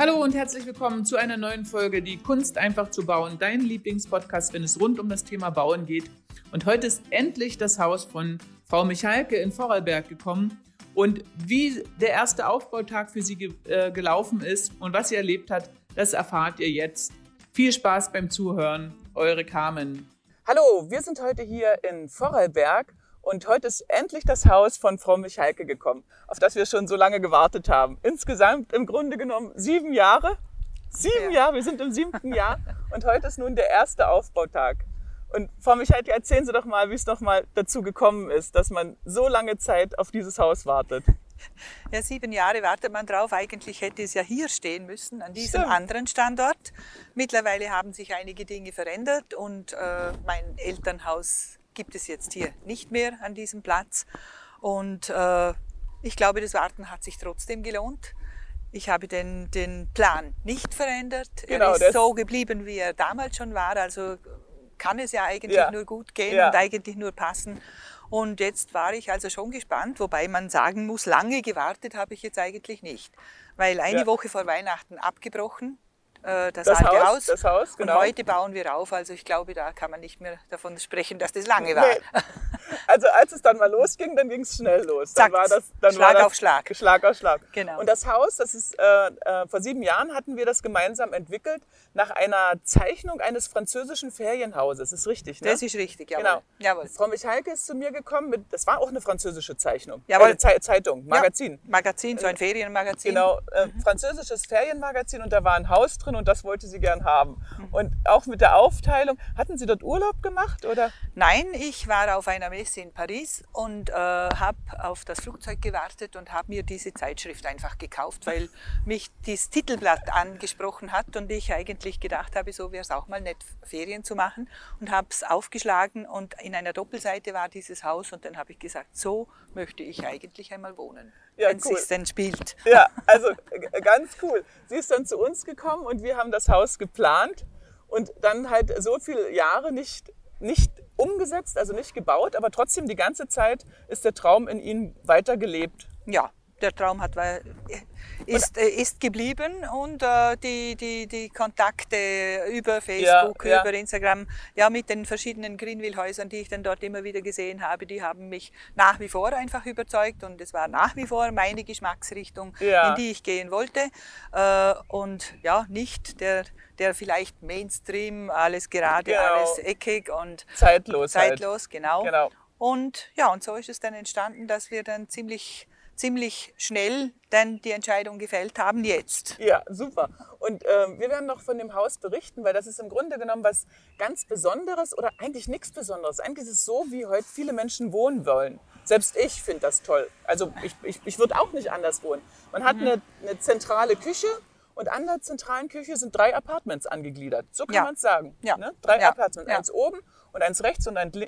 Hallo und herzlich willkommen zu einer neuen Folge Die Kunst einfach zu bauen, dein Lieblingspodcast, wenn es rund um das Thema Bauen geht. Und heute ist endlich das Haus von Frau Michalke in Vorarlberg gekommen. Und wie der erste Aufbautag für sie ge äh, gelaufen ist und was sie erlebt hat, das erfahrt ihr jetzt. Viel Spaß beim Zuhören, eure Carmen. Hallo, wir sind heute hier in Vorarlberg und heute ist endlich das Haus von Frau Michalke gekommen, auf das wir schon so lange gewartet haben. Insgesamt im Grunde genommen sieben Jahre. Sieben ja. Jahre, wir sind im siebten Jahr und heute ist nun der erste Aufbautag. Und Frau Michalke, erzählen Sie doch mal, wie es doch mal dazu gekommen ist, dass man so lange Zeit auf dieses Haus wartet. Ja, sieben Jahre wartet man drauf. Eigentlich hätte es ja hier stehen müssen, an diesem Stimmt. anderen Standort. Mittlerweile haben sich einige Dinge verändert und äh, mein Elternhaus gibt es jetzt hier nicht mehr an diesem Platz. Und äh, ich glaube, das Warten hat sich trotzdem gelohnt. Ich habe den, den Plan nicht verändert. Genau, er ist so geblieben, wie er damals schon war. Also kann es ja eigentlich ja. nur gut gehen ja. und eigentlich nur passen. Und jetzt war ich also schon gespannt, wobei man sagen muss, lange gewartet habe ich jetzt eigentlich nicht. Weil eine ja. Woche vor Weihnachten abgebrochen, äh, das, das, alte Haus. Haus. Das Haus genau. Und heute bauen wir auf. Also ich glaube, da kann man nicht mehr davon sprechen, dass das lange war. Nee. Also als es dann mal losging, dann ging es schnell los. Dann war das, dann Schlag war das auf Schlag. Schlag auf Schlag. Genau. Und das Haus, das ist äh, äh, vor sieben Jahren hatten wir das gemeinsam entwickelt nach einer Zeichnung eines französischen Ferienhauses. Das ist richtig, ne? Das ist richtig, jawohl. Genau. Jawohl. Frau Michalke ist zu mir gekommen mit, das war auch eine französische Zeichnung. Jawohl. Äh, Zeitung, Magazin. Ja, Magazin, so ein Ferienmagazin. Genau, äh, mhm. französisches Ferienmagazin und da war ein Haus drin und das wollte sie gern haben. Mhm. Und auch mit der Aufteilung, hatten Sie dort Urlaub gemacht oder? Nein, ich war auf einer Messe in Paris und äh, habe auf das Flugzeug gewartet und habe mir diese Zeitschrift einfach gekauft, weil mich das Titelblatt angesprochen hat und ich eigentlich gedacht habe, so wäre es auch mal nett, Ferien zu machen und habe es aufgeschlagen und in einer Doppelseite war dieses Haus und dann habe ich gesagt, so möchte ich eigentlich einmal wohnen, ja, wenn cool. es denn spielt. Ja, also ganz cool. Sie ist dann zu uns gekommen und wir haben das Haus geplant und dann halt so viele Jahre nicht, nicht umgesetzt, also nicht gebaut, aber trotzdem die ganze Zeit ist der Traum in ihnen weitergelebt. Ja, der Traum hat, ist, äh, ist geblieben und äh, die, die, die Kontakte über Facebook, ja, ja. über Instagram, ja, mit den verschiedenen Greenville-Häusern, die ich dann dort immer wieder gesehen habe, die haben mich nach wie vor einfach überzeugt und es war nach wie vor meine Geschmacksrichtung, ja. in die ich gehen wollte äh, und ja, nicht der, der vielleicht Mainstream, alles gerade, genau. alles eckig und zeitlos. Zeitlos, halt. genau. genau. Und ja, und so ist es dann entstanden, dass wir dann ziemlich ziemlich schnell dann die Entscheidung gefällt haben, jetzt. Ja, super. Und äh, wir werden noch von dem Haus berichten, weil das ist im Grunde genommen was ganz Besonderes oder eigentlich nichts Besonderes. Eigentlich ist es so, wie heute viele Menschen wohnen wollen. Selbst ich finde das toll. Also ich, ich, ich würde auch nicht anders wohnen. Man hat mhm. eine, eine zentrale Küche, und an der zentralen Küche sind drei Apartments angegliedert. So kann ja. man es sagen. Ja. Ne? Drei ja. Apartments. Eins oben und eins rechts und eins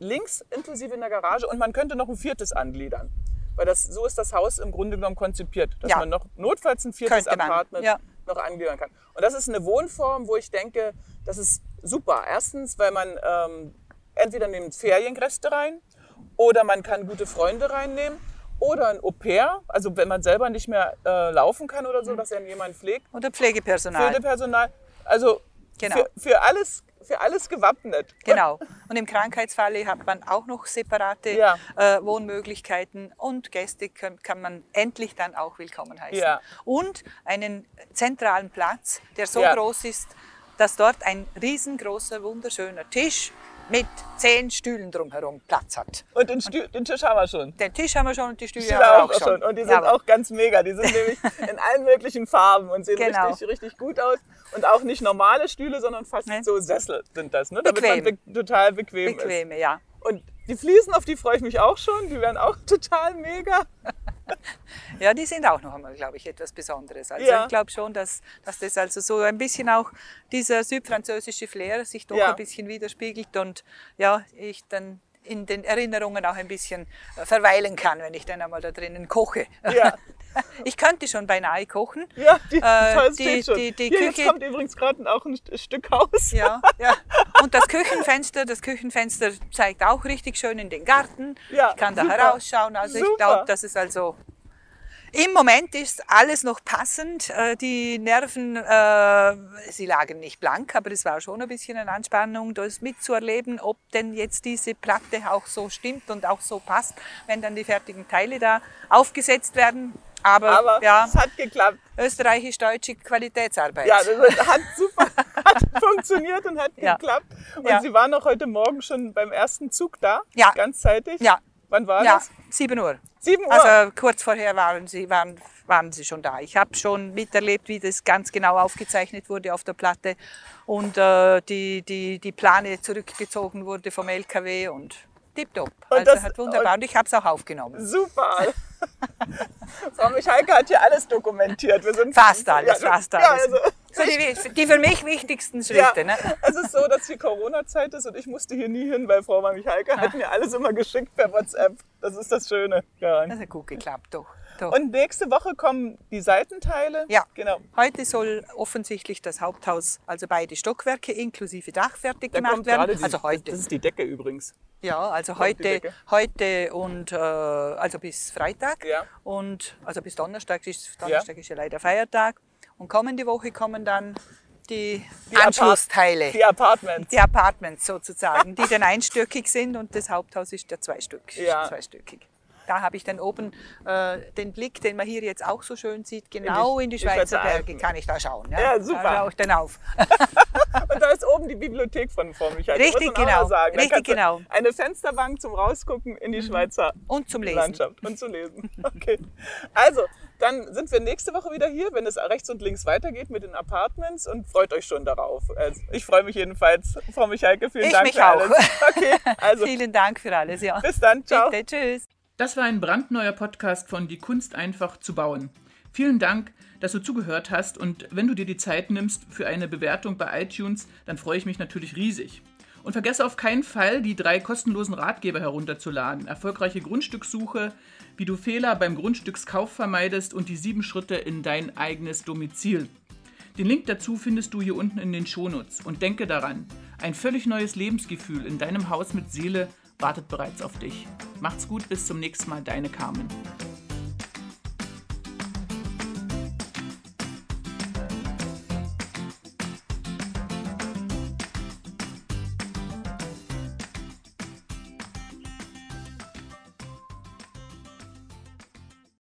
links inklusive in der Garage. Und man könnte noch ein viertes angliedern. Weil das, so ist das Haus im Grunde genommen konzipiert, dass ja. man noch notfalls ein viertes Apartment ja. noch angehören kann. Und das ist eine Wohnform, wo ich denke, das ist super. Erstens, weil man ähm, entweder nimmt Feriengäste rein oder man kann gute Freunde reinnehmen oder ein Au-pair, also wenn man selber nicht mehr äh, laufen kann oder so, mhm. dass er jemand pflegt. Oder Pflegepersonal. Pflegepersonal. Also genau. für, für alles für alles gewappnet. Genau. Und im Krankheitsfalle hat man auch noch separate ja. äh, Wohnmöglichkeiten und Gäste kann, kann, man endlich dann auch willkommen heißen. Ja. Und einen zentralen Platz, der so ja. groß ist, dass dort ein riesengroßer, wunderschöner Tisch mit zehn Stühlen drumherum Platz hat. Und den, Stü den Tisch haben wir schon. Den Tisch haben wir schon und die Stühle, Stühle haben wir auch, schon. Und die sind ja, auch ganz mega. Die sind nämlich in allen möglichen Farben und sehen genau. richtig, richtig gut aus. Und auch nicht normale Stühle, sondern fast nee. so Sessel sind das, ne? damit Bequem. man be total bequem Bequeme, ist. ja. Und die Fliesen, auf die freue ich mich auch schon. Die werden auch total mega. ja, die sind auch noch einmal, glaube ich, etwas Besonderes. Also ja. ich glaube schon, dass, dass das also so ein bisschen auch dieser südfranzösische Flair sich doch ja. ein bisschen widerspiegelt und ja, ich dann in den Erinnerungen auch ein bisschen äh, verweilen kann, wenn ich dann einmal da drinnen koche. Ja. Ich könnte schon beinahe kochen. Ja, die, äh, die, die, die Hier, Küche. Jetzt kommt übrigens gerade auch ein Stück Haus. Ja, ja. Und das Küchenfenster, das Küchenfenster zeigt auch richtig schön in den Garten. Ja, ich kann super. da herausschauen. Also super. ich glaube, dass es also Im Moment ist alles noch passend. Äh, Die Nerven, äh, sie lagen nicht blank, aber es war schon ein bisschen eine Anspannung, das mitzuerleben, ob denn jetzt diese Platte auch so stimmt und auch so passt, wenn dann die fertigen Teile da aufgesetzt werden. Aber, Aber ja, es hat geklappt. österreichisch-deutsche Qualitätsarbeit. Ja, das hat super hat funktioniert und hat Ja. geklappt. Und Ja. Sie waren auch heute Morgen schon beim ersten Zug da, Ja. ganz zeitig. ja, Wann war ja, das? 7 Uhr. 7 Uhr. Also kurz vorher waren sie, waren, waren sie schon da. Ich habe schon miterlebt, wie das ganz genau aufgezeichnet wurde auf der Platte und äh, die, die, die Plane zurückgezogen wurde vom LKW und tipptopp. Und Also das- hat wunderbar und ich habe es auch aufgenommen. Super. Frau Michalke hat hier alles dokumentiert. Wir sind Fast alles, ja, fast Ja, alles. also, So die, die für mich wichtigsten ja, Schritte. Ne? es ist so, dass hier Corona-Zeit ist und ich musste hier nie hin, weil Frau Michalke hat mir alles immer geschickt per WhatsApp. Das ist das Schöne. daran. Das hat gut geklappt, doch. doch. Und nächste Woche kommen die Seitenteile. Ja. Genau. Heute soll offensichtlich das Haupthaus, also beide Stockwerke inklusive Dach fertig Da gemacht werden. die, also heute. Das ist die Decke übrigens. Ja, also die heute, heute und äh, also bis Freitag Ja. und also bis Donnerstag ist Donnerstag ist ja leider Feiertag und kommende Woche kommen dann die, Die Apart- Anschlussteile, Die Apartments. die Apartments sozusagen, die dann einstöckig sind und das Haupthaus ist ja zweistöckig. Ja. zweistöckig. Da habe ich dann oben äh, den Blick, den man hier jetzt auch so schön sieht, genau in die, die Schweizer Berge kann ich da schauen. Ja, Ja, super. Da schaue ich dann auf. Und da ist oben die Bibliothek von Frau Michael. Richtig, genau. Richtig, genau. Mhm. Eine Fensterbank zum Rausgucken in die Schweizer Und zum Lesen. Landschaft und zu lesen. Okay. Also, dann sind wir nächste Woche wieder hier, wenn es rechts und links weitergeht mit den Apartments und freut euch schon darauf. Also, ich freue mich jedenfalls. Frau Michaelke, vielen Ich Dank mich für auch. alles. Okay, also Vielen Dank für alles. Ja. bis dann. Ciao. Bitte, tschüss. Das war ein brandneuer Podcast von Die Kunst einfach zu bauen. Vielen Dank, dass du zugehört hast und wenn du dir die Zeit nimmst für eine Bewertung bei iTunes, dann freue ich mich natürlich riesig. Und vergesse auf keinen Fall, die drei kostenlosen Ratgeber herunterzuladen. Erfolgreiche Grundstückssuche, wie du Fehler beim Grundstückskauf vermeidest und die sieben Schritte in dein eigenes Domizil. Den Link dazu findest du hier unten in den Shownotes. Und denke daran, ein völlig neues Lebensgefühl in deinem Haus mit Seele wartet bereits auf dich. Macht's gut, bis zum nächsten Mal, deine Carmen.